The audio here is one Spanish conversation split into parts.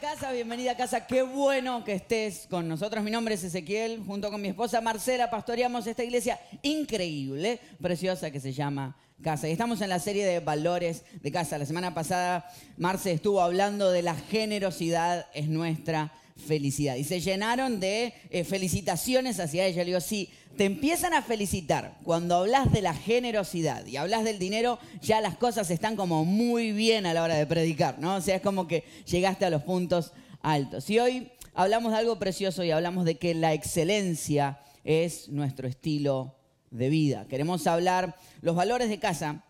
Casa, bienvenida a casa. Qué bueno que estés con nosotros. Mi nombre es Ezequiel. Junto con mi esposa Marcela pastoreamos esta iglesia increíble, preciosa que se llama Casa. Y estamos en la serie de valores de casa. La semana pasada Marce estuvo hablando de la generosidad es nuestra felicidad. Y se llenaron de eh, felicitaciones hacia ella. Le digo, sí, te empiezan a felicitar cuando hablas de la generosidad y hablas del dinero, ya las cosas están como muy bien a la hora de predicar, ¿no? O sea, es como que llegaste a los puntos altos. Y hoy hablamos de algo precioso y hablamos de que la excelencia es nuestro estilo de vida. Queremos hablar, los valores de casa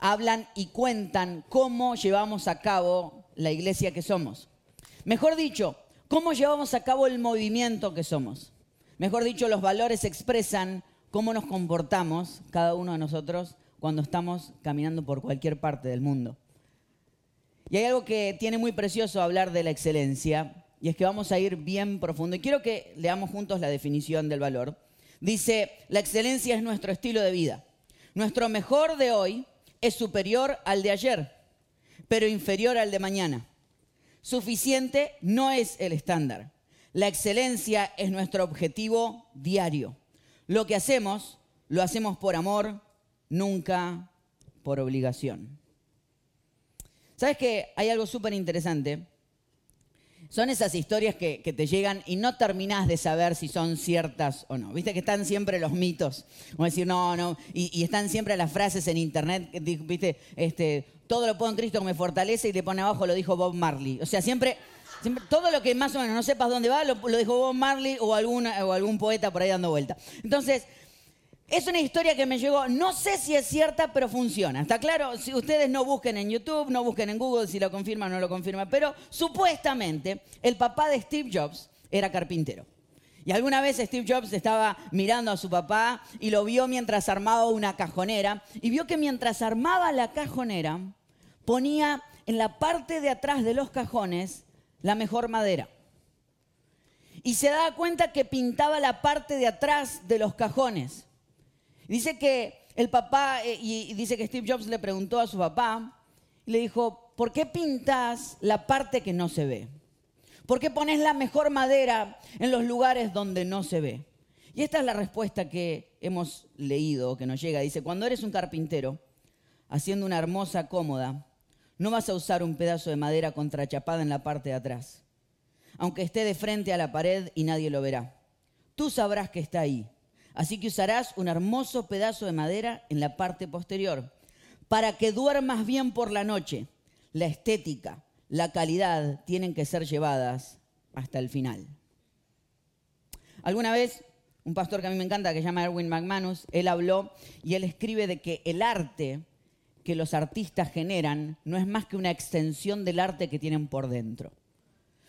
hablan y cuentan cómo llevamos a cabo la iglesia que somos. Mejor dicho, cómo llevamos a cabo el movimiento que somos. Mejor dicho, los valores expresan cómo nos comportamos cada uno de nosotros cuando estamos caminando por cualquier parte del mundo. Y hay algo que tiene muy precioso hablar de la excelencia, y es que vamos a ir bien profundo. Y quiero que leamos juntos la definición del valor. Dice, la excelencia es nuestro estilo de vida. Nuestro mejor de hoy es superior al de ayer, pero inferior al de mañana. Suficiente no es el estándar. La excelencia es nuestro objetivo diario. Lo que hacemos, lo hacemos por amor, nunca por obligación. ¿Sabes que hay algo súper interesante? Son esas historias que, te llegan y no terminás de saber si son ciertas o no. Viste que están siempre los mitos. Como decir, no, no. Y, están siempre las frases en internet. Viste, este, todo lo puedo en Cristo que me fortalece y le pone abajo lo dijo Bob Marley. O sea, siempre todo lo que más o menos no sepas dónde va, lo, dijo Bob Marley o, o algún poeta por ahí dando vuelta. Entonces, es una historia que me llegó, no sé si es cierta, pero funciona. ¿Está claro? Si ustedes no busquen en YouTube, no busquen en Google si lo confirma o no lo confirma, pero supuestamente el papá de Steve Jobs era carpintero. Y alguna vez Steve Jobs estaba mirando a su papá y lo vio mientras armaba una cajonera y vio que mientras armaba la cajonera ponía en la parte de atrás de los cajones la mejor madera. Y se daba cuenta que pintaba la parte de atrás de los cajones. Dice que el papá, eh, y dice que Steve Jobs le preguntó a su papá, y le dijo, ¿por qué pintas la parte que no se ve? ¿Por qué pones la mejor madera en los lugares donde no se ve? Y esta es la respuesta que hemos leído, que nos llega. Dice, cuando eres un carpintero, haciendo una hermosa cómoda, no vas a usar un pedazo de madera contrachapada en la parte de atrás, aunque esté de frente a la pared y nadie lo verá. Tú sabrás que está ahí. Así que usarás un hermoso pedazo de madera en la parte posterior, para que duermas bien por la noche. La estética, la calidad tienen que ser llevadas hasta el final. Alguna vez, un pastor que a mí me encanta, que se llama Erwin McManus, él habló y él escribe de que el arte que los artistas generan no es más que una extensión del arte que tienen por dentro.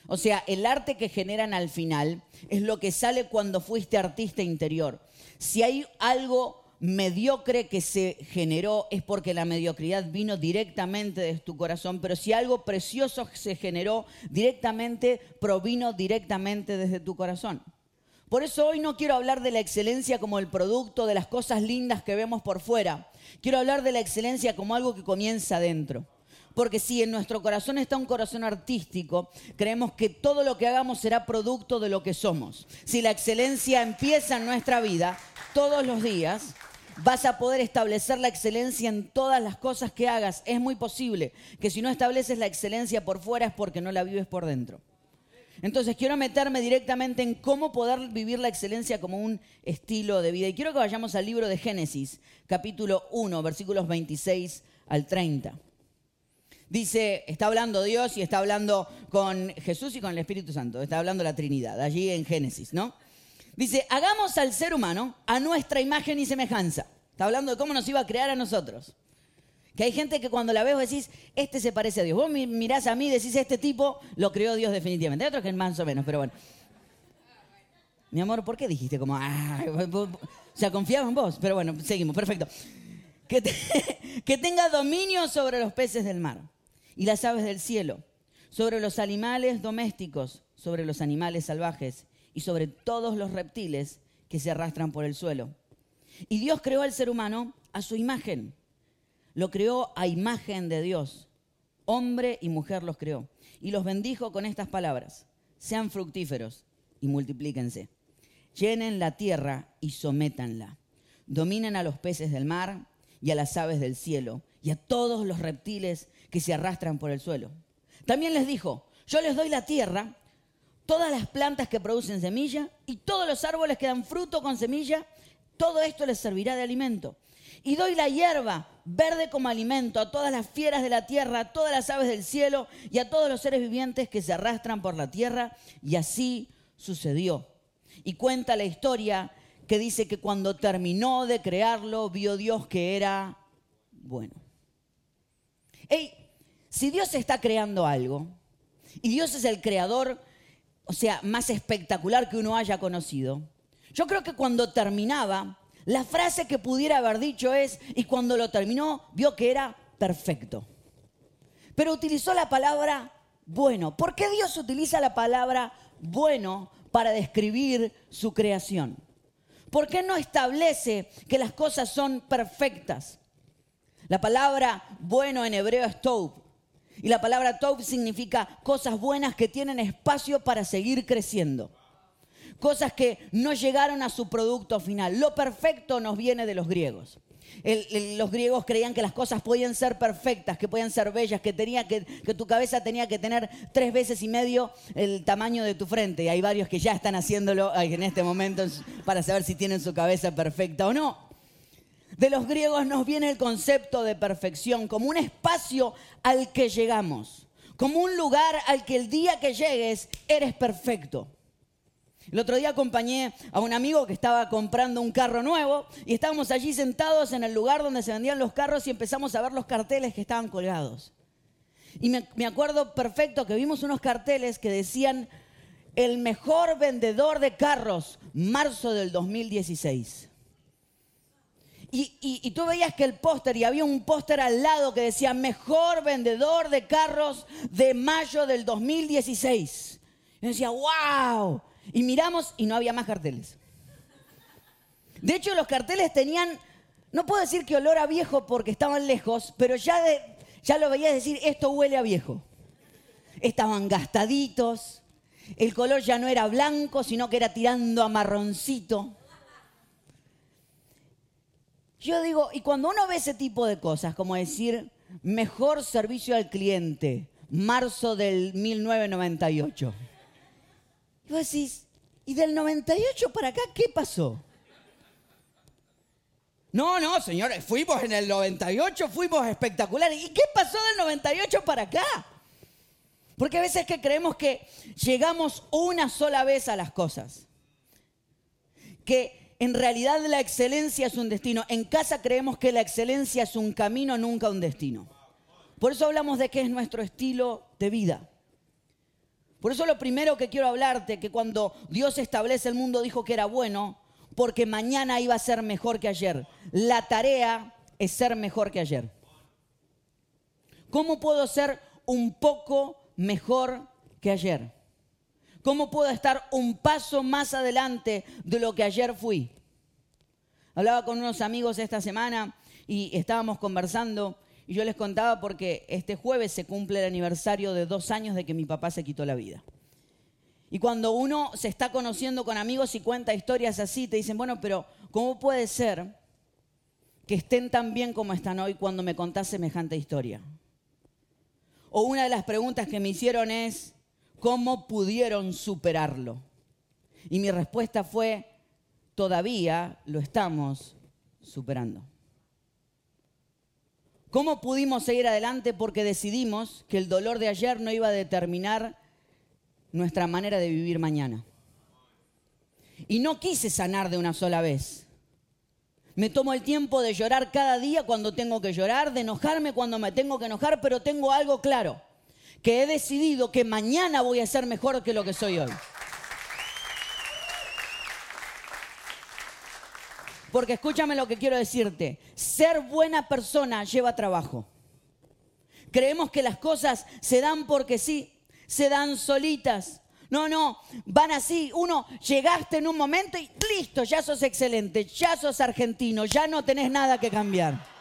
O sea, el arte que generan al final es lo que sale cuando fuiste artista interior. Si hay algo mediocre que se generó es porque la mediocridad vino directamente de tu corazón, pero si algo precioso se generó directamente, provino directamente desde tu corazón. Por eso hoy no quiero hablar de la excelencia como el producto de las cosas lindas que vemos por fuera. Quiero hablar de la excelencia como algo que comienza adentro. Porque si en nuestro corazón está un corazón artístico, creemos que todo lo que hagamos será producto de lo que somos. Si la excelencia empieza en nuestra vida, todos los días, vas a poder establecer la excelencia en todas las cosas que hagas. Es muy posible que si no estableces la excelencia por fuera es porque no la vives por dentro. Entonces quiero meterme directamente en cómo poder vivir la excelencia como un estilo de vida. Y quiero que vayamos al libro de Génesis, capítulo 1, versículos 26 al 30. Dice, está hablando Dios y está hablando con Jesús y con el Espíritu Santo. Está hablando la Trinidad, allí en Génesis, ¿no? Dice, hagamos al ser humano a nuestra imagen y semejanza. Está hablando de cómo nos iba a crear a nosotros. Que hay gente que cuando la ves decís, este se parece a Dios. Vos mirás a mí y decís, este tipo lo creó Dios definitivamente. Hay otros que más o menos, pero bueno. Mi amor, ¿por qué dijiste como, ah, o sea, confiaba en vos? Pero bueno, seguimos, perfecto. Que, que tenga dominio sobre los peces del mar y las aves del cielo, sobre los animales domésticos, sobre los animales salvajes y sobre todos los reptiles que se arrastran por el suelo. Y Dios creó al ser humano a su imagen. Lo creó a imagen de Dios. Hombre y mujer los creó. Y los bendijo con estas palabras. Sean fructíferos y multiplíquense. Llenen la tierra y sométanla. Dominen a los peces del mar y a las aves del cielo y a todos los reptiles que se arrastran por el suelo. También les dijo, yo les doy la tierra, todas las plantas que producen semilla y todos los árboles que dan fruto con semilla, todo esto les servirá de alimento. Y doy la hierba verde como alimento a todas las fieras de la tierra, a todas las aves del cielo y a todos los seres vivientes que se arrastran por la tierra. Y así sucedió. Y cuenta la historia que dice que cuando terminó de crearlo, vio Dios que era bueno. Hey, si Dios está creando algo, y Dios es el creador, o sea, más espectacular que uno haya conocido, yo creo que cuando terminaba, la frase que pudiera haber dicho es, y cuando lo terminó, vio que era perfecto. Pero utilizó la palabra bueno. ¿Por qué Dios utiliza la palabra bueno para describir su creación? ¿Por qué no establece que las cosas son perfectas? La palabra bueno en hebreo es tov. Y la palabra tov significa cosas buenas que tienen espacio para seguir creciendo. Cosas que no llegaron a su producto final. Lo perfecto nos viene de los griegos. los griegos creían que las cosas podían ser perfectas, que podían ser bellas, que, tenía que, que, tu cabeza tenía que tener tres veces y medio el tamaño de tu frente. Y hay varios que ya están haciéndolo en este momento para saber si tienen su cabeza perfecta o no. De los griegos nos viene el concepto de perfección como un espacio al que llegamos, como un lugar al que el día que llegues eres perfecto. El otro día acompañé a un amigo que estaba comprando un carro nuevo y estábamos allí sentados en el lugar donde se vendían los carros y empezamos a ver los carteles que estaban colgados. Y me, me acuerdo perfecto que vimos unos carteles que decían el mejor vendedor de carros, marzo del 2016. Y, tú veías que el póster, y había un póster al lado que decía mejor vendedor de carros de mayo del 2016. Y decía, wow. Y miramos y no había más carteles. De hecho, los carteles tenían, no puedo decir que olor a viejo porque estaban lejos, pero ya, ya lo veías decir, esto huele a viejo. Estaban gastaditos, el color ya no era blanco, sino que era tirando a marroncito. Yo digo, y cuando uno ve ese tipo de cosas, como decir, mejor servicio al cliente, marzo del 1998, y vos decís, ¿y del 98 para acá qué pasó? No, no, señores, fuimos en el 98, fuimos espectaculares. ¿Y qué pasó del 98 para acá? Porque a veces que creemos que llegamos una sola vez a las cosas. Que en realidad la excelencia es un destino. En casa creemos que la excelencia es un camino, nunca un destino. Por eso hablamos de qué es nuestro estilo de vida. Por eso lo primero que quiero hablarte, que cuando Dios establece el mundo dijo que era bueno, porque mañana iba a ser mejor que ayer. La tarea es ser mejor que ayer. ¿Cómo puedo ser un poco mejor que ayer? ¿Cómo puedo estar un paso más adelante de lo que ayer fui? Hablaba con unos amigos esta semana y estábamos conversando y yo les contaba porque este jueves se cumple el aniversario de dos años de que mi papá se quitó la vida. Y cuando uno se está conociendo con amigos y cuenta historias así, te dicen, bueno, pero ¿cómo puede ser que estén tan bien como están hoy cuando me contás semejante historia? O una de las preguntas que me hicieron es, ¿Cómo pudieron superarlo? Y mi respuesta fue, todavía lo estamos superando. ¿Cómo pudimos seguir adelante? Porque decidimos que el dolor de ayer no iba a determinar nuestra manera de vivir mañana. Y no quise sanar de una sola vez. Me tomo el tiempo de llorar cada día cuando tengo que llorar, de enojarme cuando me tengo que enojar, pero tengo algo claro que he decidido que mañana voy a ser mejor que lo que soy hoy. Porque escúchame lo que quiero decirte. Ser buena persona lleva trabajo. Creemos que las cosas se dan porque sí. se dan solitas. No, no, van así. Uno, llegaste en un momento y listo, ya sos excelente, ya sos argentino, ya no tenés nada que cambiar.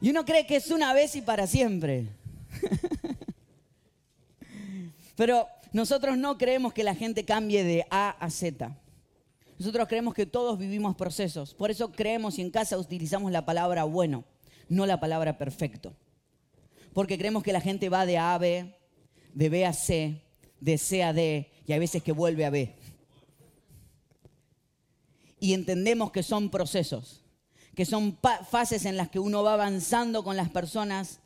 Y uno cree que es una vez y para siempre. Pero nosotros no creemos que la gente cambie de A a Z. Nosotros creemos que todos vivimos procesos. Por eso creemos y en casa utilizamos la palabra bueno, no la palabra perfecto. Porque creemos que la gente va de A a B, de B a C, de C a D, y hay veces que vuelve a B. Y entendemos que son procesos, que son fases en las que uno va avanzando con las personas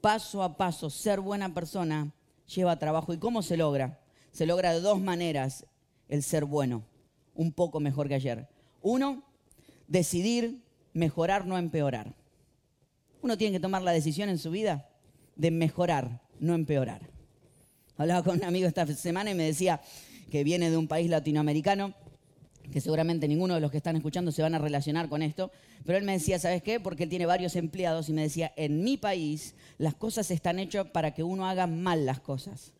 paso a paso. Ser buena persona lleva trabajo. ¿Y cómo se logra? Se logra de dos maneras el ser bueno un poco mejor que ayer. Uno, decidir mejorar, no empeorar. Uno tiene que tomar la decisión en su vida de mejorar, no empeorar. Hablaba con un amigo esta semana y me decía que viene de un país latinoamericano, que seguramente ninguno de los que están escuchando se van a relacionar con esto, pero él me decía, ¿sabes qué? Porque él tiene varios empleados y me decía, en mi país las cosas están hechas para que uno haga mal las cosas.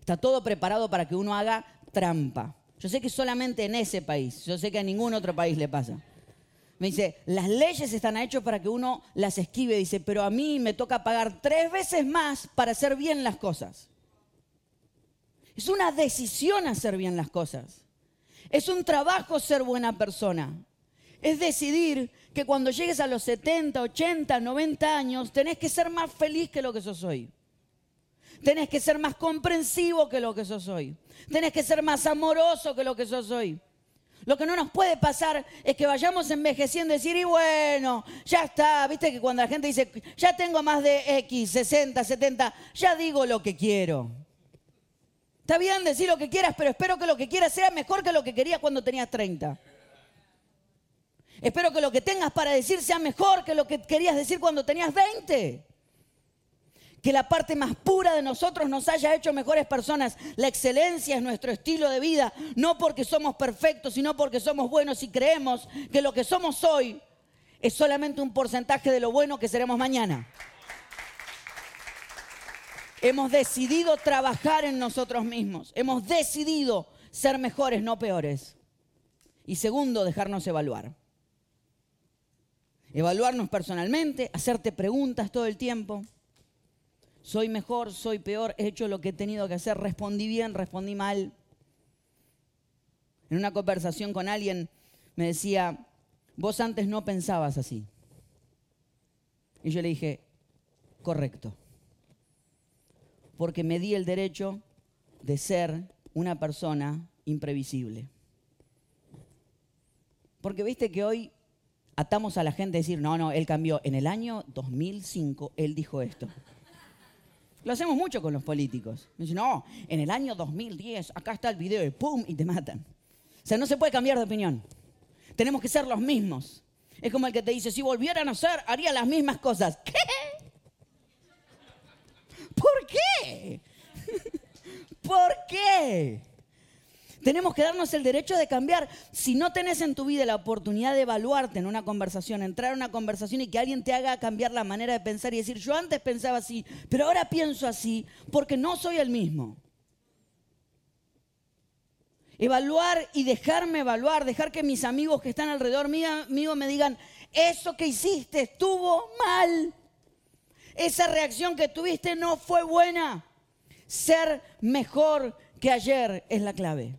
Está todo preparado para que uno haga trampa. Yo sé que solamente en ese país, yo sé que a ningún otro país le pasa. Me dice, las leyes están hechas para que uno las esquive. Dice, pero a mí me toca pagar tres veces más para hacer bien las cosas. Es una decisión hacer bien las cosas. Es un trabajo ser buena persona. Es decidir que cuando llegues a los 70, 80, 90 años, tenés que ser más feliz que lo que sos hoy. Tenés que ser más comprensivo que lo que sos hoy. Tenés que ser más amoroso que lo que sos hoy. Lo que no nos puede pasar es que vayamos envejeciendo y decir, y bueno, ya está. Viste que cuando la gente dice, ya tengo más de X, 60, 70, ya digo lo que quiero. Está bien decir lo que quieras, pero espero que lo que quieras sea mejor que lo que querías cuando tenías 30. Espero que lo que tengas para decir sea mejor que lo que querías decir cuando tenías 20 que la parte más pura de nosotros nos haya hecho mejores personas. La excelencia es nuestro estilo de vida, no porque somos perfectos, sino porque somos buenos y creemos que lo que somos hoy es solamente un porcentaje de lo bueno que seremos mañana. Hemos decidido trabajar en nosotros mismos. Hemos decidido ser mejores, no peores. Y segundo, dejarnos evaluar. Evaluarnos personalmente, hacerte preguntas todo el tiempo soy mejor, soy peor, he hecho lo que he tenido que hacer, respondí bien, respondí mal. En una conversación con alguien me decía, vos antes no pensabas así. Y yo le dije, correcto, porque me di el derecho de ser una persona imprevisible. Porque viste que hoy atamos a la gente a decir, no, no, él cambió. En el año 2005 él dijo esto. Lo hacemos mucho con los políticos. Dicen, no, en el año 2010, acá está el video y ¡pum! y te matan. O sea, no se puede cambiar de opinión. Tenemos que ser los mismos. Es como el que te dice, si volvieran a ser, haría las mismas cosas. ¿Qué? ¿Por qué? ¿Por qué? Tenemos que darnos el derecho de cambiar. Si no tenés en tu vida la oportunidad de evaluarte en una conversación, entrar a una conversación y que alguien te haga cambiar la manera de pensar y decir, yo antes pensaba así, pero ahora pienso así porque no soy el mismo. Evaluar y dejarme evaluar, dejar que mis amigos que están alrededor mío me digan, eso que hiciste estuvo mal. Esa reacción que tuviste no fue buena. Ser mejor que ayer es la clave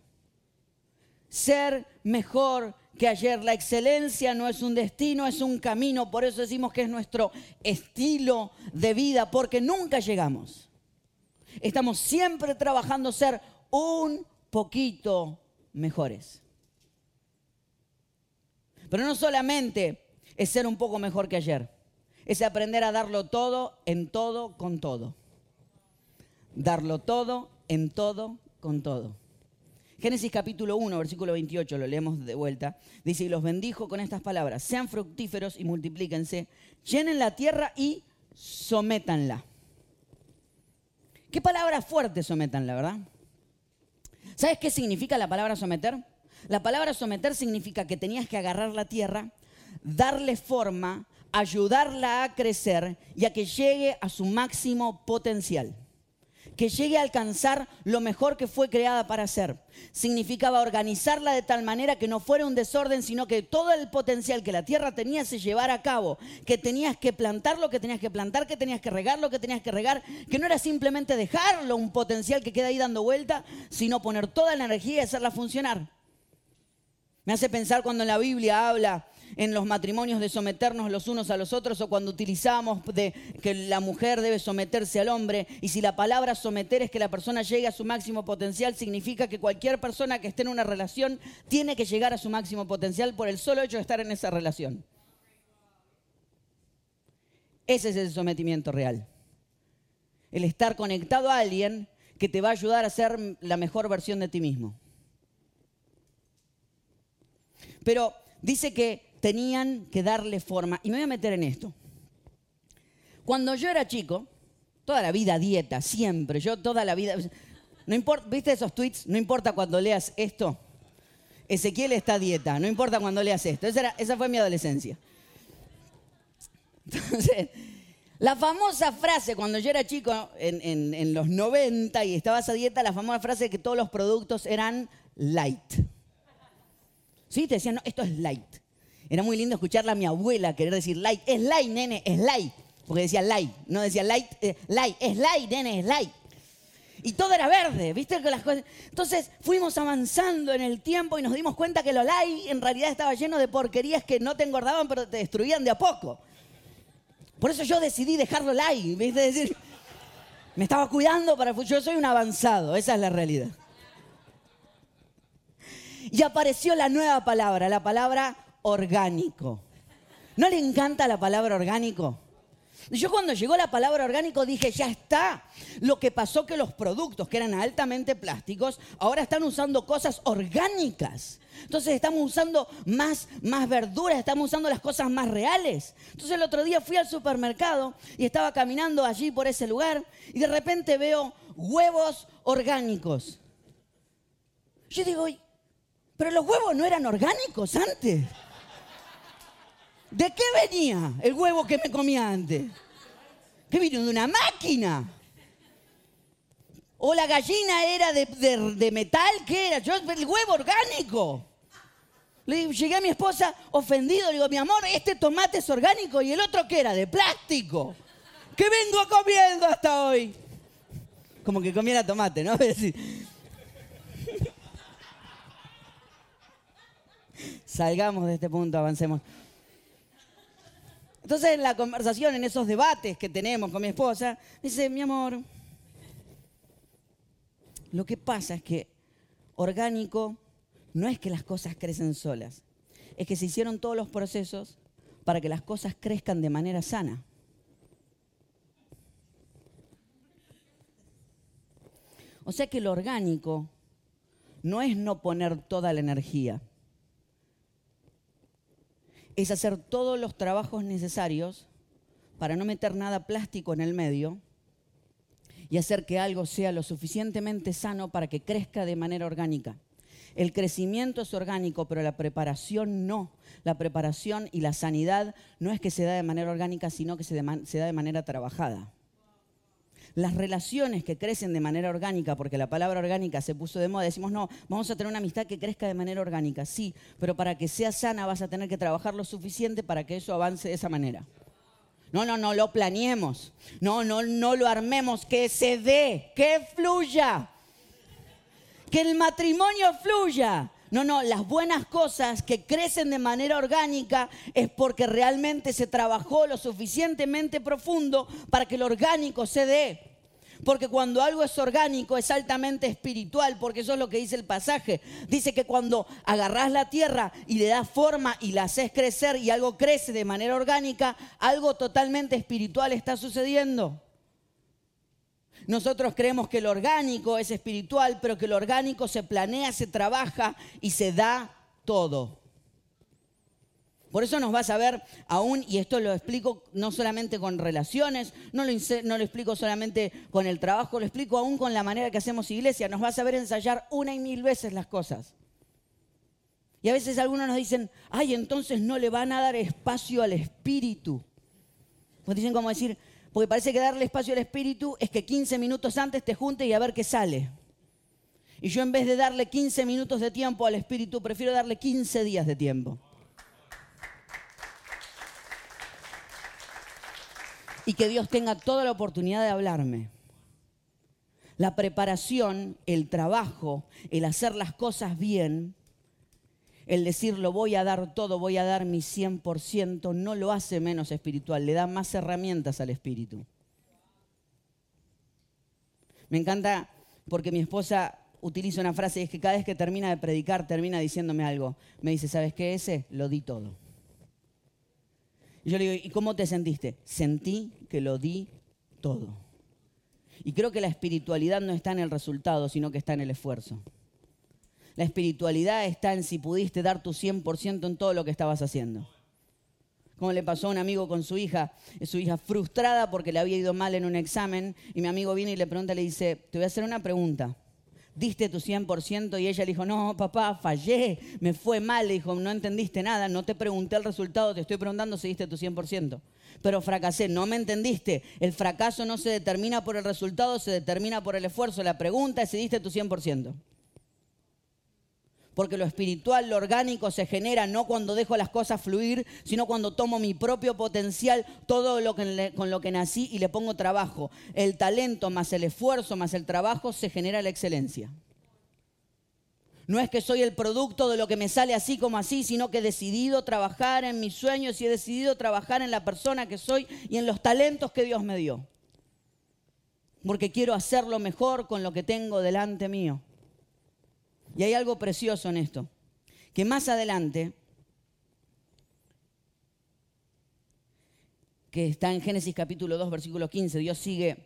ser mejor que ayer. La excelencia no es un destino, es un camino. Por eso decimos que es nuestro estilo de vida, porque nunca llegamos. Estamos siempre trabajando ser un poquito mejores. Pero no solamente es ser un poco mejor que ayer, es aprender a darlo todo, en todo, con todo. Darlo todo, en todo, con todo. Génesis capítulo 1, versículo 28, lo leemos de vuelta. Dice, y los bendijo con estas palabras, sean fructíferos y multiplíquense, llenen la tierra y sométanla. ¿Qué palabra fuerte sometan, la verdad? ¿Sabes qué significa la palabra someter? La palabra someter significa que tenías que agarrar la tierra, darle forma, ayudarla a crecer y a que llegue a su máximo potencial. Que llegue a alcanzar lo mejor que fue creada para ser. Significaba organizarla de tal manera que no fuera un desorden, sino que todo el potencial que la tierra tenía se llevara a cabo. Que tenías que plantar lo que tenías que plantar, que tenías que regar lo que tenías que regar. Que no era simplemente dejarlo un potencial que queda ahí dando vuelta, sino poner toda la energía y hacerla funcionar. Me hace pensar cuando en la Biblia habla en los matrimonios de someternos los unos a los otros o cuando utilizamos que la mujer debe someterse al hombre y si la palabra someter es que la persona llegue a su máximo potencial significa que cualquier persona que esté en una relación tiene que llegar a su máximo potencial por el solo hecho de estar en esa relación. Ese es el sometimiento real. El estar conectado a alguien que te va a ayudar a ser la mejor versión de ti mismo. Pero dice que tenían que darle forma. Y me voy a meter en esto. Cuando yo era chico, toda la vida dieta, siempre, yo toda la vida... No importa, ¿viste esos tweets? No importa cuando leas esto. Ezequiel está a dieta, no importa cuando leas esto. Esa, fue mi adolescencia. Entonces, la famosa frase, cuando yo era chico, en, en los 90 y estabas a dieta, la famosa frase de que todos los productos eran light. ¿Sí? Te decían, no, esto es light. Era muy lindo escucharla a mi abuela querer decir light. Es light, nene, es light. Porque decía light, no decía light, eh, light. Es light, nene, es light. Y todo era verde, ¿viste? Entonces fuimos avanzando en el tiempo y nos dimos cuenta que lo light en realidad estaba lleno de porquerías que no te engordaban, pero te destruían de a poco. Por eso yo decidí dejarlo light, ¿viste? decir, me estaba cuidando para... Yo soy un avanzado, esa es la realidad y apareció la nueva palabra, la palabra orgánico. ¿No le encanta la palabra orgánico? Yo cuando llegó la palabra orgánico dije, ya está. Lo que pasó que los productos que eran altamente plásticos ahora están usando cosas orgánicas. Entonces estamos usando más, más verduras, estamos usando las cosas más reales. Entonces el otro día fui al supermercado y estaba caminando allí por ese lugar y de repente veo huevos orgánicos. Yo digo, pero los huevos no eran orgánicos antes. ¿De qué venía el huevo que me comía antes? ¿Qué vino de una máquina? ¿O la gallina era de, metal? ¿Qué era? Yo, el huevo orgánico. Le llegué a mi esposa ofendido, le digo, mi amor, este tomate es orgánico y el otro qué era, de plástico. ¿Qué vengo comiendo hasta hoy? Como que comiera tomate, ¿no? salgamos de este punto, avancemos. Entonces en la conversación, en esos debates que tenemos con mi esposa, dice, mi amor, lo que pasa es que orgánico no es que las cosas crecen solas, es que se hicieron todos los procesos para que las cosas crezcan de manera sana. O sea que lo orgánico no es no poner toda la energía es hacer todos los trabajos necesarios para no meter nada plástico en el medio y hacer que algo sea lo suficientemente sano para que crezca de manera orgánica. El crecimiento es orgánico, pero la preparación no. La preparación y la sanidad no es que se da de manera orgánica, sino que se, da de manera trabajada las relaciones que crecen de manera orgánica, porque la palabra orgánica se puso de moda, decimos, no, vamos a tener una amistad que crezca de manera orgánica, sí, pero para que sea sana vas a tener que trabajar lo suficiente para que eso avance de esa manera. No, no, no lo planeemos. No, no, no lo armemos, que se dé, que fluya. Que el matrimonio fluya. No, no, las buenas cosas que crecen de manera orgánica es porque realmente se trabajó lo suficientemente profundo para que lo orgánico se dé. Porque cuando algo es orgánico es altamente espiritual, porque eso es lo que dice el pasaje. Dice que cuando agarras la tierra y le das forma y la haces crecer y algo crece de manera orgánica, algo totalmente espiritual está sucediendo. Nosotros creemos que lo orgánico es espiritual, pero que lo orgánico se planea, se trabaja y se da todo. Por eso nos vas a ver aún, y esto lo explico no solamente con relaciones, no lo, no lo, explico solamente con el trabajo, lo explico aún con la manera que hacemos iglesia. Nos vas a ver ensayar una y mil veces las cosas. Y a veces algunos nos dicen, ay, entonces no le van a dar espacio al espíritu. Pues dicen como decir, porque parece que darle espacio al espíritu es que 15 minutos antes te juntes y a ver qué sale. Y yo en vez de darle 15 minutos de tiempo al espíritu, prefiero darle 15 días de tiempo. Y que Dios tenga toda la oportunidad de hablarme. La preparación, el trabajo, el hacer las cosas bien, el decir lo voy a dar todo, voy a dar mi 100%, no lo hace menos espiritual, le da más herramientas al espíritu. Me encanta porque mi esposa utiliza una frase y es que cada vez que termina de predicar termina diciéndome algo. Me dice, ¿sabes qué ese? Lo di todo. Y yo le digo, ¿y cómo te sentiste? Sentí que lo di todo. Y creo que la espiritualidad no está en el resultado, sino que está en el esfuerzo. La espiritualidad está en si pudiste dar tu 100% en todo lo que estabas haciendo. Como le pasó a un amigo con su hija, su hija frustrada porque le había ido mal en un examen, y mi amigo viene y le pregunta, le dice, te voy a hacer una pregunta. ¿Diste tu 100%? Y ella le dijo, no, papá, fallé, me fue mal. Le dijo, no entendiste nada, no te pregunté el resultado, te estoy preguntando si diste tu 100%. Pero fracasé, no me entendiste. El fracaso no se determina por el resultado, se determina por el esfuerzo. La pregunta es si diste tu 100% porque lo espiritual, lo orgánico se genera no cuando dejo las cosas fluir, sino cuando tomo mi propio potencial, todo lo con lo que nací y le pongo trabajo. El talento más el esfuerzo más el trabajo se genera la excelencia. No es que soy el producto de lo que me sale así como así, sino que he decidido trabajar en mis sueños y he decidido trabajar en la persona que soy y en los talentos que Dios me dio. Porque quiero hacerlo mejor con lo que tengo delante mío. Y hay algo precioso en esto, que más adelante, que está en Génesis capítulo 2, versículo 15, Dios sigue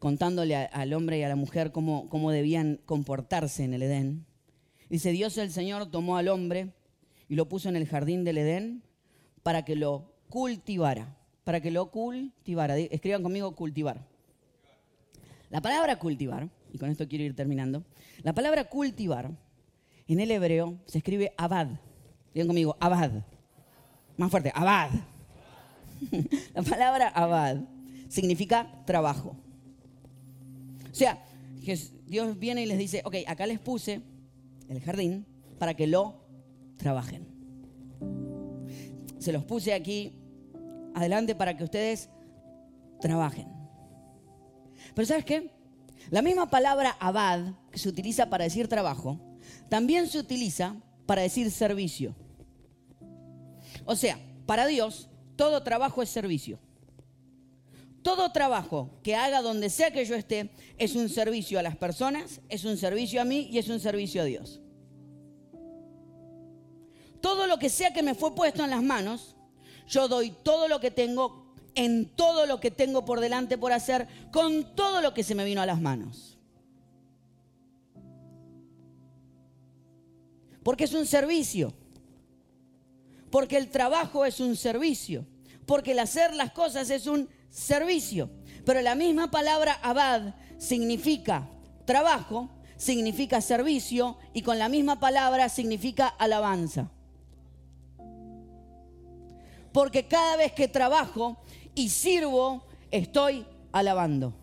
contándole al hombre y a la mujer cómo, cómo debían comportarse en el Edén. Dice, Dios el Señor tomó al hombre y lo puso en el jardín del Edén para que lo cultivara, para que lo cultivara. Escriban conmigo cultivar. La palabra cultivar y con esto quiero ir terminando, la palabra cultivar en el hebreo se escribe abad. Digan conmigo, abad. Más fuerte, abad. la palabra abad significa trabajo. O sea, Dios viene y les dice, ok, acá les puse el jardín para que lo trabajen. Se los puse aquí adelante para que ustedes trabajen. Pero ¿sabes qué? La misma palabra abad que se utiliza para decir trabajo, también se utiliza para decir servicio. O sea, para Dios, todo trabajo es servicio. Todo trabajo que haga donde sea que yo esté es un servicio a las personas, es un servicio a mí y es un servicio a Dios. Todo lo que sea que me fue puesto en las manos, yo doy todo lo que tengo en todo lo que tengo por delante por hacer, con todo lo que se me vino a las manos. Porque es un servicio. Porque el trabajo es un servicio. Porque el hacer las cosas es un servicio. Pero la misma palabra abad significa trabajo, significa servicio y con la misma palabra significa alabanza. Porque cada vez que trabajo y sirvo, estoy alabando.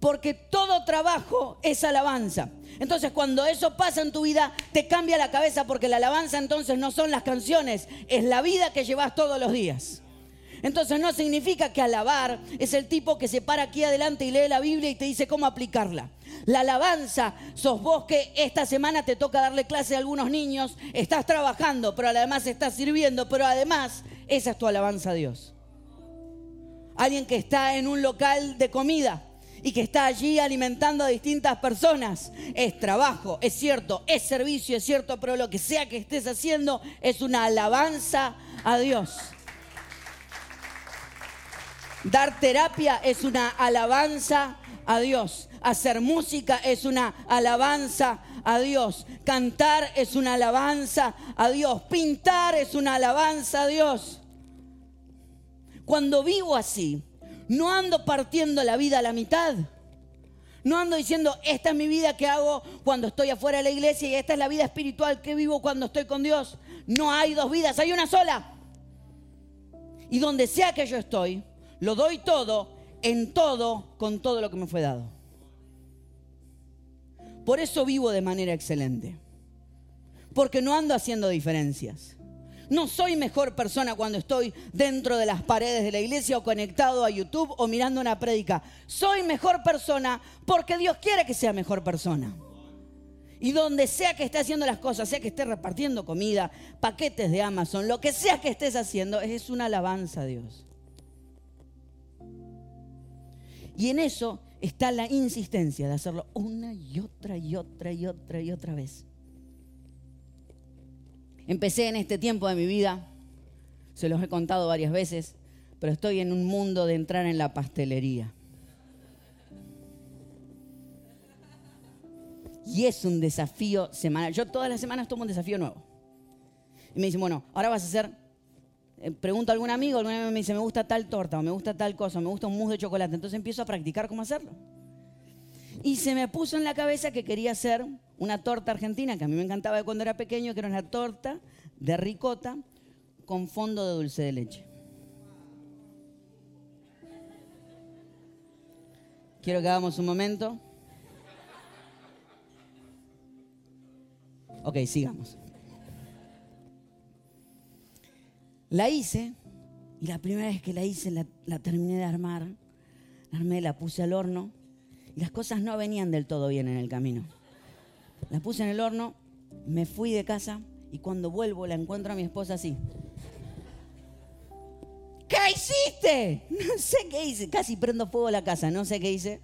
Porque todo trabajo es alabanza. Entonces cuando eso pasa en tu vida, te cambia la cabeza porque la alabanza entonces no son las canciones, es la vida que llevas todos los días. Entonces no significa que alabar es el tipo que se para aquí adelante y lee la Biblia y te dice cómo aplicarla. La alabanza, sos vos que esta semana te toca darle clase a algunos niños, estás trabajando, pero además estás sirviendo, pero además esa es tu alabanza a Dios alguien que está en un local de comida y que está allí alimentando a distintas personas. Es trabajo, es cierto, es servicio, es cierto, pero lo que sea que estés haciendo es una alabanza a Dios. Dar terapia es una alabanza a Dios. Hacer música es una alabanza a Dios. Cantar es una alabanza a Dios. Pintar es una alabanza a Dios. Cuando vivo así, no ando partiendo la vida a la mitad. No ando diciendo, esta es mi vida que hago cuando estoy afuera de la iglesia y esta es la vida espiritual que vivo cuando estoy con Dios. No hay dos vidas, hay una sola. Y donde sea que yo estoy, lo doy todo, en todo, con todo lo que me fue dado. Por eso vivo de manera excelente. Porque no ando haciendo diferencias. No soy mejor persona cuando estoy dentro de las paredes de la iglesia o conectado a YouTube o mirando una prédica. Soy mejor persona porque Dios quiere que sea mejor persona. Y donde sea que esté haciendo las cosas, sea que esté repartiendo comida, paquetes de Amazon, lo que sea que estés haciendo, es una alabanza a Dios. Y en eso está la insistencia de hacerlo una y otra y otra y otra y otra vez. Empecé en este tiempo de mi vida, se los he contado varias veces, pero estoy en un mundo de entrar en la pastelería. Y es un desafío semanal. Yo todas las semanas tomo un desafío nuevo. Y me dicen, bueno, ahora vas a hacer, eh, pregunto a algún amigo, algún amigo me dice, me gusta tal torta, o me gusta tal cosa, o me gusta un mousse de chocolate. Entonces empiezo a practicar cómo hacerlo. Y se me puso en la cabeza que quería hacer una torta argentina que a mí me encantaba de cuando era pequeño, que era una torta de ricota con fondo de dulce de leche. Quiero que hagamos un momento. Ok, sigamos. La hice y la primera vez que la hice la, terminé de armar. La armé, la puse al horno y las cosas no venían del todo bien en el camino. La puse en el horno, me fui de casa y cuando vuelvo la encuentro a mi esposa así. ¿Qué hiciste? No sé qué hice. Casi prendo fuego a la casa, no sé qué hice.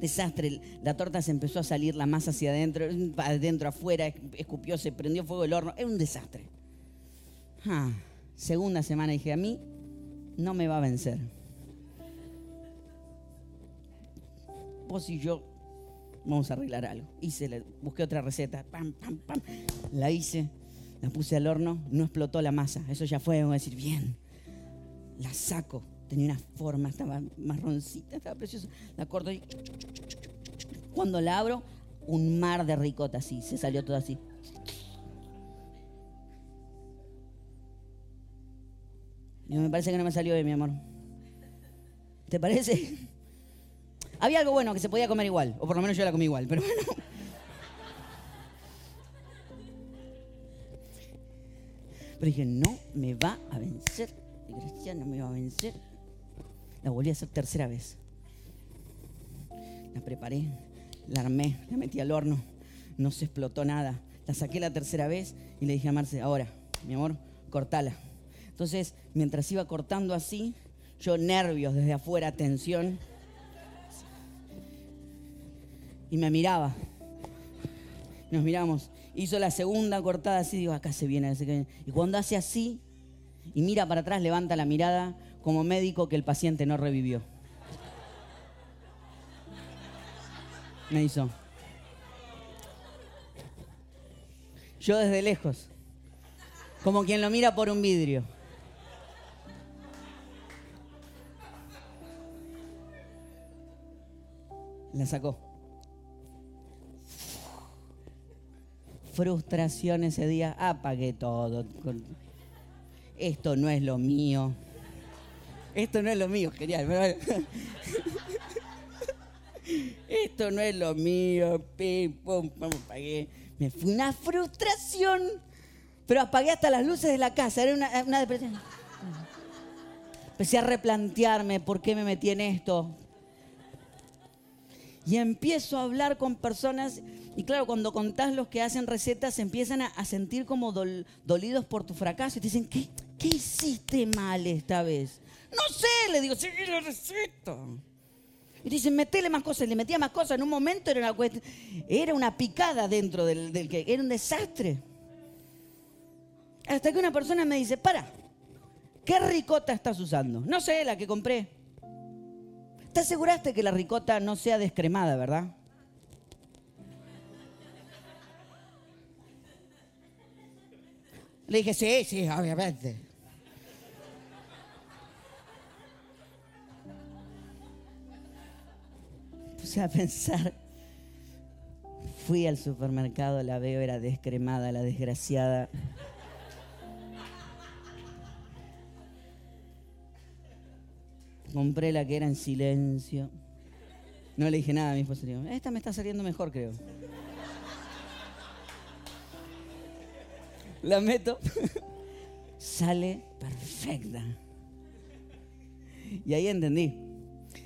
Desastre. La torta se empezó a salir, la masa hacia adentro, adentro, afuera, escupió, se prendió fuego el horno. Era un desastre. Ah, segunda semana dije, a mí no me va a vencer. Vos y yo vamos a arreglar algo. Hice, busqué otra receta, pam, pam, pam, la hice, la puse al horno, no explotó la masa, eso ya fue, vamos a decir, bien, la saco, tenía una forma, estaba marroncita, estaba preciosa, la corto y cuando la abro, un mar de ricota así, se salió todo así. Y me parece que no me salió bien, mi amor. ¿Te parece? Había algo bueno que se podía comer igual, o por lo menos yo la comí igual, pero bueno. Pero dije, no me va a vencer. Gracias, no me va a vencer. La volví a hacer tercera vez. La preparé, la armé, la metí al horno. No se explotó nada. La saqué la tercera vez y le dije a Marce, ahora, mi amor, cortala. Entonces, mientras iba cortando así, yo nervios desde afuera, tensión y me miraba. Nos miramos. Hizo la segunda cortada así, digo, acá se viene. Y cuando hace así y mira para atrás, levanta la mirada como médico que el paciente no revivió. Me hizo. Yo desde lejos, como quien lo mira por un vidrio. La sacó. Frustración ese día, apagué todo. Esto no es lo mío. Esto no es lo mío, genial. Esto no es lo mío. Pim, pum, pum, apagué. Me fue una frustración. Pero apagué hasta las luces de la casa. Era una, una depresión. Empecé a replantearme por qué me metí en esto. Y empiezo a hablar con personas y claro, cuando contás los que hacen recetas, se empiezan a, sentir como dolidos por tu fracaso y te dicen, ¿qué, ¿qué hiciste mal esta vez? No sé, le digo, sigue la receta. Y dicen, metele más cosas, le metía más cosas. En un momento era una, era una picada dentro del, del que era un desastre. Hasta que una persona me dice, para, ¿qué ricota estás usando? No sé, la que compré. ¿Te aseguraste que la ricota no sea descremada, verdad? Le dije, sí, sí, obviamente. puse a pensar. Fui al supermercado, la veo, era descremada, la desgraciada. Compré la que era en silencio. No le dije nada a mi esposa. Esta me está saliendo mejor, creo. La meto. Sale perfecta. Y ahí entendí.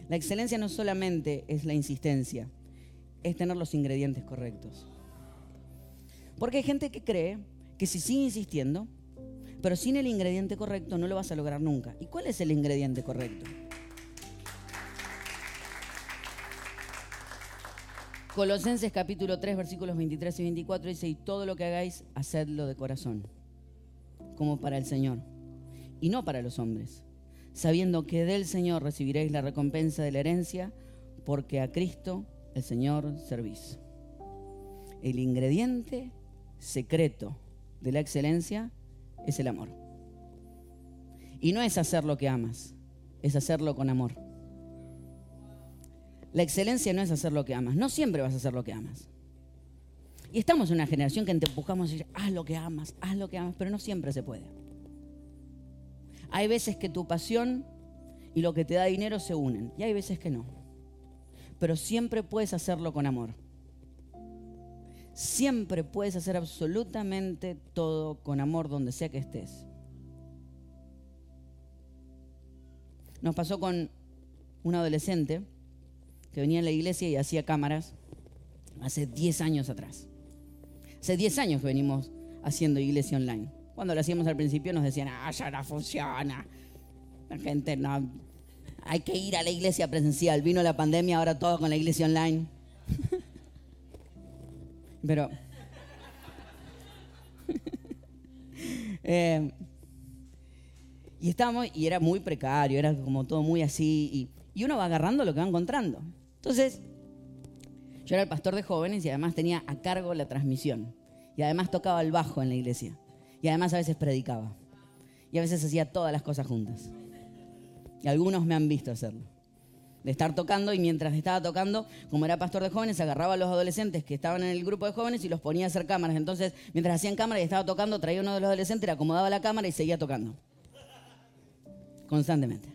La excelencia no solamente es la insistencia, es tener los ingredientes correctos. Porque hay gente que cree que si sigue insistiendo, pero sin el ingrediente correcto no lo vas a lograr nunca. ¿Y cuál es el ingrediente correcto? Colosenses capítulo 3 versículos 23 y 24 dice, y todo lo que hagáis, hacedlo de corazón, como para el Señor, y no para los hombres, sabiendo que del Señor recibiréis la recompensa de la herencia, porque a Cristo el Señor servís. El ingrediente secreto de la excelencia es el amor. Y no es hacer lo que amas, es hacerlo con amor. La excelencia no es hacer lo que amas. No siempre vas a hacer lo que amas. Y estamos en una generación que te empujamos a decir, haz lo que amas, haz lo que amas, pero no siempre se puede. Hay veces que tu pasión y lo que te da dinero se unen, y hay veces que no. Pero siempre puedes hacerlo con amor. Siempre puedes hacer absolutamente todo con amor donde sea que estés. Nos pasó con un adolescente que venía a la iglesia y hacía cámaras hace 10 años atrás. Hace 10 años que venimos haciendo iglesia online. Cuando lo hacíamos al principio nos decían, ah, ya no funciona. La gente no. Hay que ir a la iglesia presencial. Vino la pandemia, ahora todo con la iglesia online. Pero. Eh, y estábamos, y era muy precario, era como todo muy así. Y, y uno va agarrando lo que va encontrando. Entonces, yo era el pastor de jóvenes y además tenía a cargo la transmisión. Y además tocaba el bajo en la iglesia. Y además a veces predicaba. Y a veces hacía todas las cosas juntas. Y algunos me han visto hacerlo. De estar tocando y mientras estaba tocando, como era pastor de jóvenes, agarraba a los adolescentes que estaban en el grupo de jóvenes y los ponía a hacer cámaras. Entonces, mientras hacían cámaras y estaba tocando, traía uno de los adolescentes, le acomodaba la cámara y seguía tocando. Constantemente.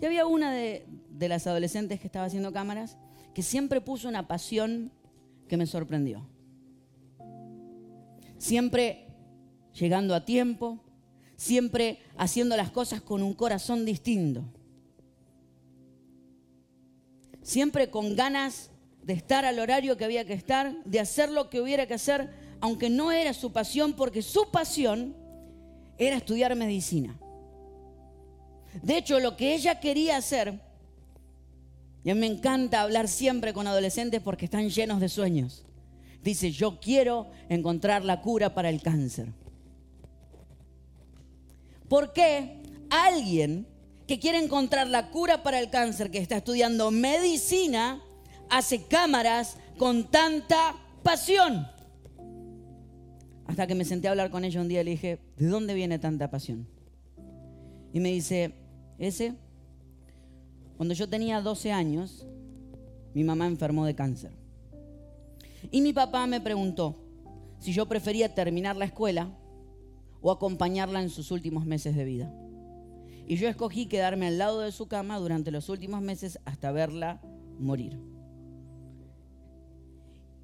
Y había una de, de las adolescentes que estaba haciendo cámaras que siempre puso una pasión que me sorprendió. Siempre llegando a tiempo, siempre haciendo las cosas con un corazón distinto. Siempre con ganas de estar al horario que había que estar, de hacer lo que hubiera que hacer, aunque no era su pasión, porque su pasión era estudiar medicina. De hecho, lo que ella quería hacer, y a mí me encanta hablar siempre con adolescentes porque están llenos de sueños. Dice, yo quiero encontrar la cura para el cáncer. ¿Por qué alguien que quiere encontrar la cura para el cáncer, que está estudiando medicina, hace cámaras con tanta pasión? Hasta que me senté a hablar con ella un día y le dije, ¿de dónde viene tanta pasión? Y me dice, ese, cuando yo tenía 12 años, mi mamá enfermó de cáncer. Y mi papá me preguntó si yo prefería terminar la escuela o acompañarla en sus últimos meses de vida. Y yo escogí quedarme al lado de su cama durante los últimos meses hasta verla morir.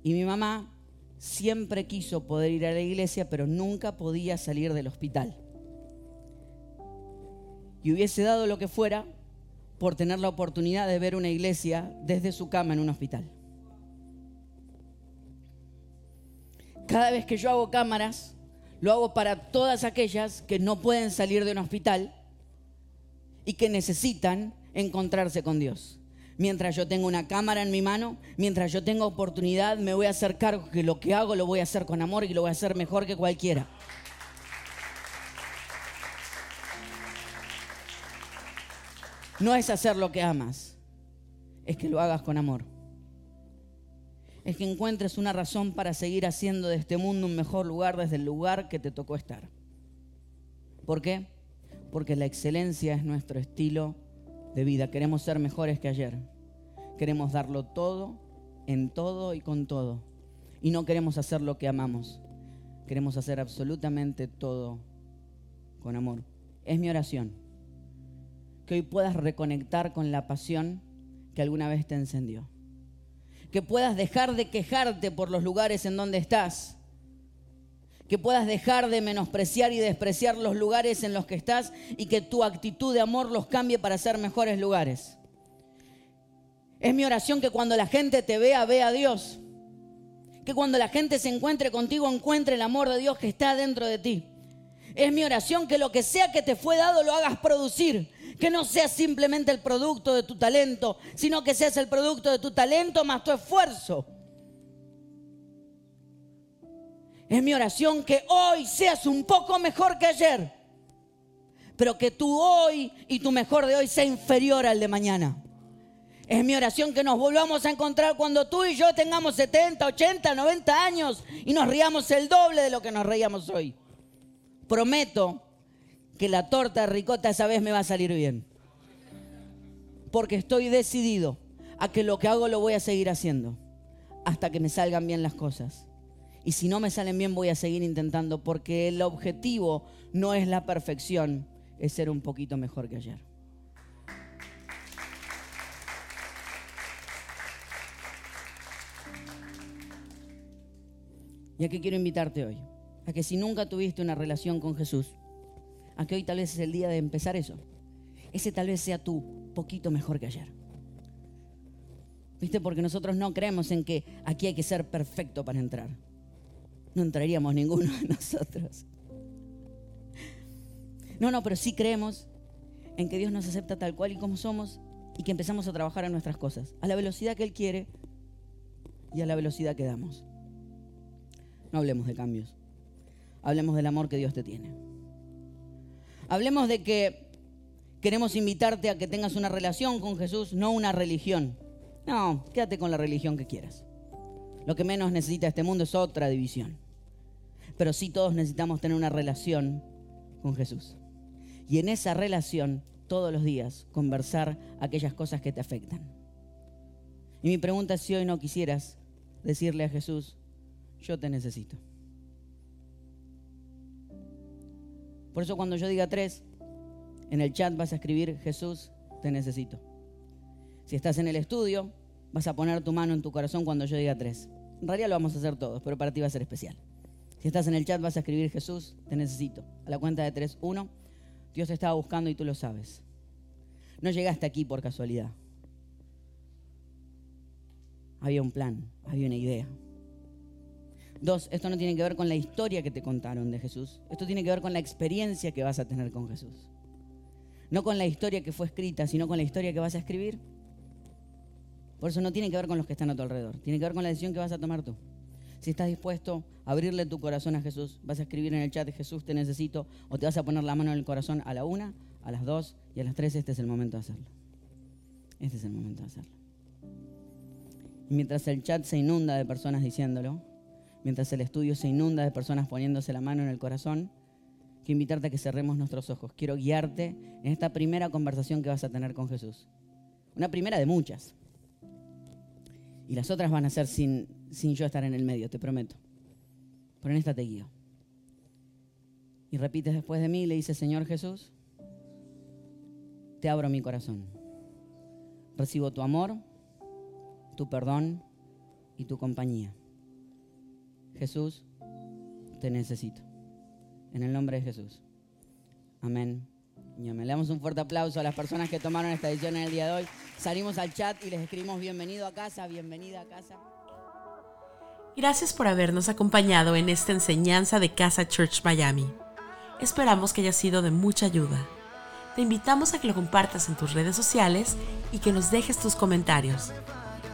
Y mi mamá siempre quiso poder ir a la iglesia, pero nunca podía salir del hospital y hubiese dado lo que fuera por tener la oportunidad de ver una iglesia desde su cama en un hospital. Cada vez que yo hago cámaras, lo hago para todas aquellas que no pueden salir de un hospital y que necesitan encontrarse con Dios. Mientras yo tengo una cámara en mi mano, mientras yo tenga oportunidad, me voy a hacer cargo que lo que hago lo voy a hacer con amor y lo voy a hacer mejor que cualquiera. No es hacer lo que amas, es que lo hagas con amor. Es que encuentres una razón para seguir haciendo de este mundo un mejor lugar desde el lugar que te tocó estar. ¿Por qué? Porque la excelencia es nuestro estilo de vida. Queremos ser mejores que ayer. queremos darlo todo, en todo y con todo. Y no queremos hacer lo que amamos. Queremos hacer absolutamente todo con amor. Es mi oración. Que hoy puedas reconectar con la pasión que alguna vez te encendió. Que puedas dejar de quejarte por los lugares en donde estás. Que puedas dejar de menospreciar y despreciar los lugares en los que estás y que tu actitud de amor los cambie para ser mejores lugares. Es mi oración que cuando la gente te vea, vea a Dios. Que cuando la gente se encuentre contigo, encuentre el amor de Dios que está dentro de ti. Es mi oración que lo que sea que te fue dado lo hagas producir. Que no seas simplemente el producto de tu talento, sino que seas el producto de tu talento más tu esfuerzo. Es mi oración que hoy seas un poco mejor que ayer, pero que tu hoy y tu mejor de hoy sea inferior al de mañana. Es mi oración que nos volvamos a encontrar cuando tú y yo tengamos 70, 80, 90 años y nos riamos el doble de lo que nos reíamos hoy. Prometo que la torta ricota esa vez me va a salir bien. Porque estoy decidido a que lo que hago lo voy a seguir haciendo hasta que me salgan bien las cosas. Y si no me salen bien voy a seguir intentando porque el objetivo no es la perfección, es ser un poquito mejor que ayer. ¿Y a quiero invitarte hoy? A que si nunca tuviste una relación con Jesús, a que hoy tal vez es el día de empezar eso. Ese tal vez sea tú, poquito mejor que ayer. ¿Viste? Porque nosotros no creemos en que aquí hay que ser perfecto para entrar. No entraríamos ninguno de nosotros. No, no, pero sí creemos en que Dios nos acepta tal cual y como somos y que empezamos a trabajar en nuestras cosas, a la velocidad que Él quiere y a la velocidad que damos. No hablemos de cambios. Hablemos del amor que Dios te tiene. Hablemos de que queremos invitarte a que tengas una relación con Jesús, no una religión. No, quédate con la religión que quieras. Lo que menos necesita este mundo es otra división. Pero sí todos necesitamos tener una relación con Jesús. Y en esa relación, todos los días, conversar aquellas cosas que te afectan. Y mi pregunta es si hoy no quisieras decirle a Jesús, yo te necesito. Por eso cuando yo diga tres, en el chat vas a escribir, Jesús, te necesito. Si estás en el estudio, vas a poner tu mano en tu corazón cuando yo diga tres. En realidad lo vamos a hacer todos, pero para ti va a ser especial. Si estás en el chat, vas a escribir, Jesús, te necesito. A la cuenta de tres, uno, Dios te estaba buscando y tú lo sabes. No llegaste aquí por casualidad. Había un plan, había una idea. Dos, esto no tiene que ver con la historia que te contaron de Jesús. Esto tiene que ver con la experiencia que vas a tener con Jesús. No con la historia que fue escrita, sino con la historia que vas a escribir. Por eso no tiene que ver con los que están a tu alrededor. Tiene que ver con la decisión que vas a tomar tú. Si estás dispuesto a abrirle tu corazón a Jesús, vas a escribir en el chat Jesús te necesito o te vas a poner la mano en el corazón a la una, a las dos y a las tres. Este es el momento de hacerlo. Este es el momento de hacerlo. Mientras el chat se inunda de personas diciéndolo, mientras el estudio se inunda de personas poniéndose la mano en el corazón, quiero invitarte a que cerremos nuestros ojos. Quiero guiarte en esta primera conversación que vas a tener con Jesús. Una primera de muchas. Y las otras van a ser sin, sin yo estar en el medio, te prometo. Pero en esta te guío. Y repites después de mí le dices, Señor Jesús, te abro mi corazón. Recibo tu amor, tu perdón y tu compañía. Jesús, te necesito. En el nombre de Jesús. Amén. Y. Le damos un fuerte aplauso a las personas que tomaron esta edición en el día de hoy. Salimos al chat y les escribimos bienvenido a casa, bienvenida a casa. Gracias por habernos acompañado en esta enseñanza de Casa Church Miami. Esperamos que haya sido de mucha ayuda. Te invitamos a que lo compartas en tus redes sociales y que nos dejes tus comentarios.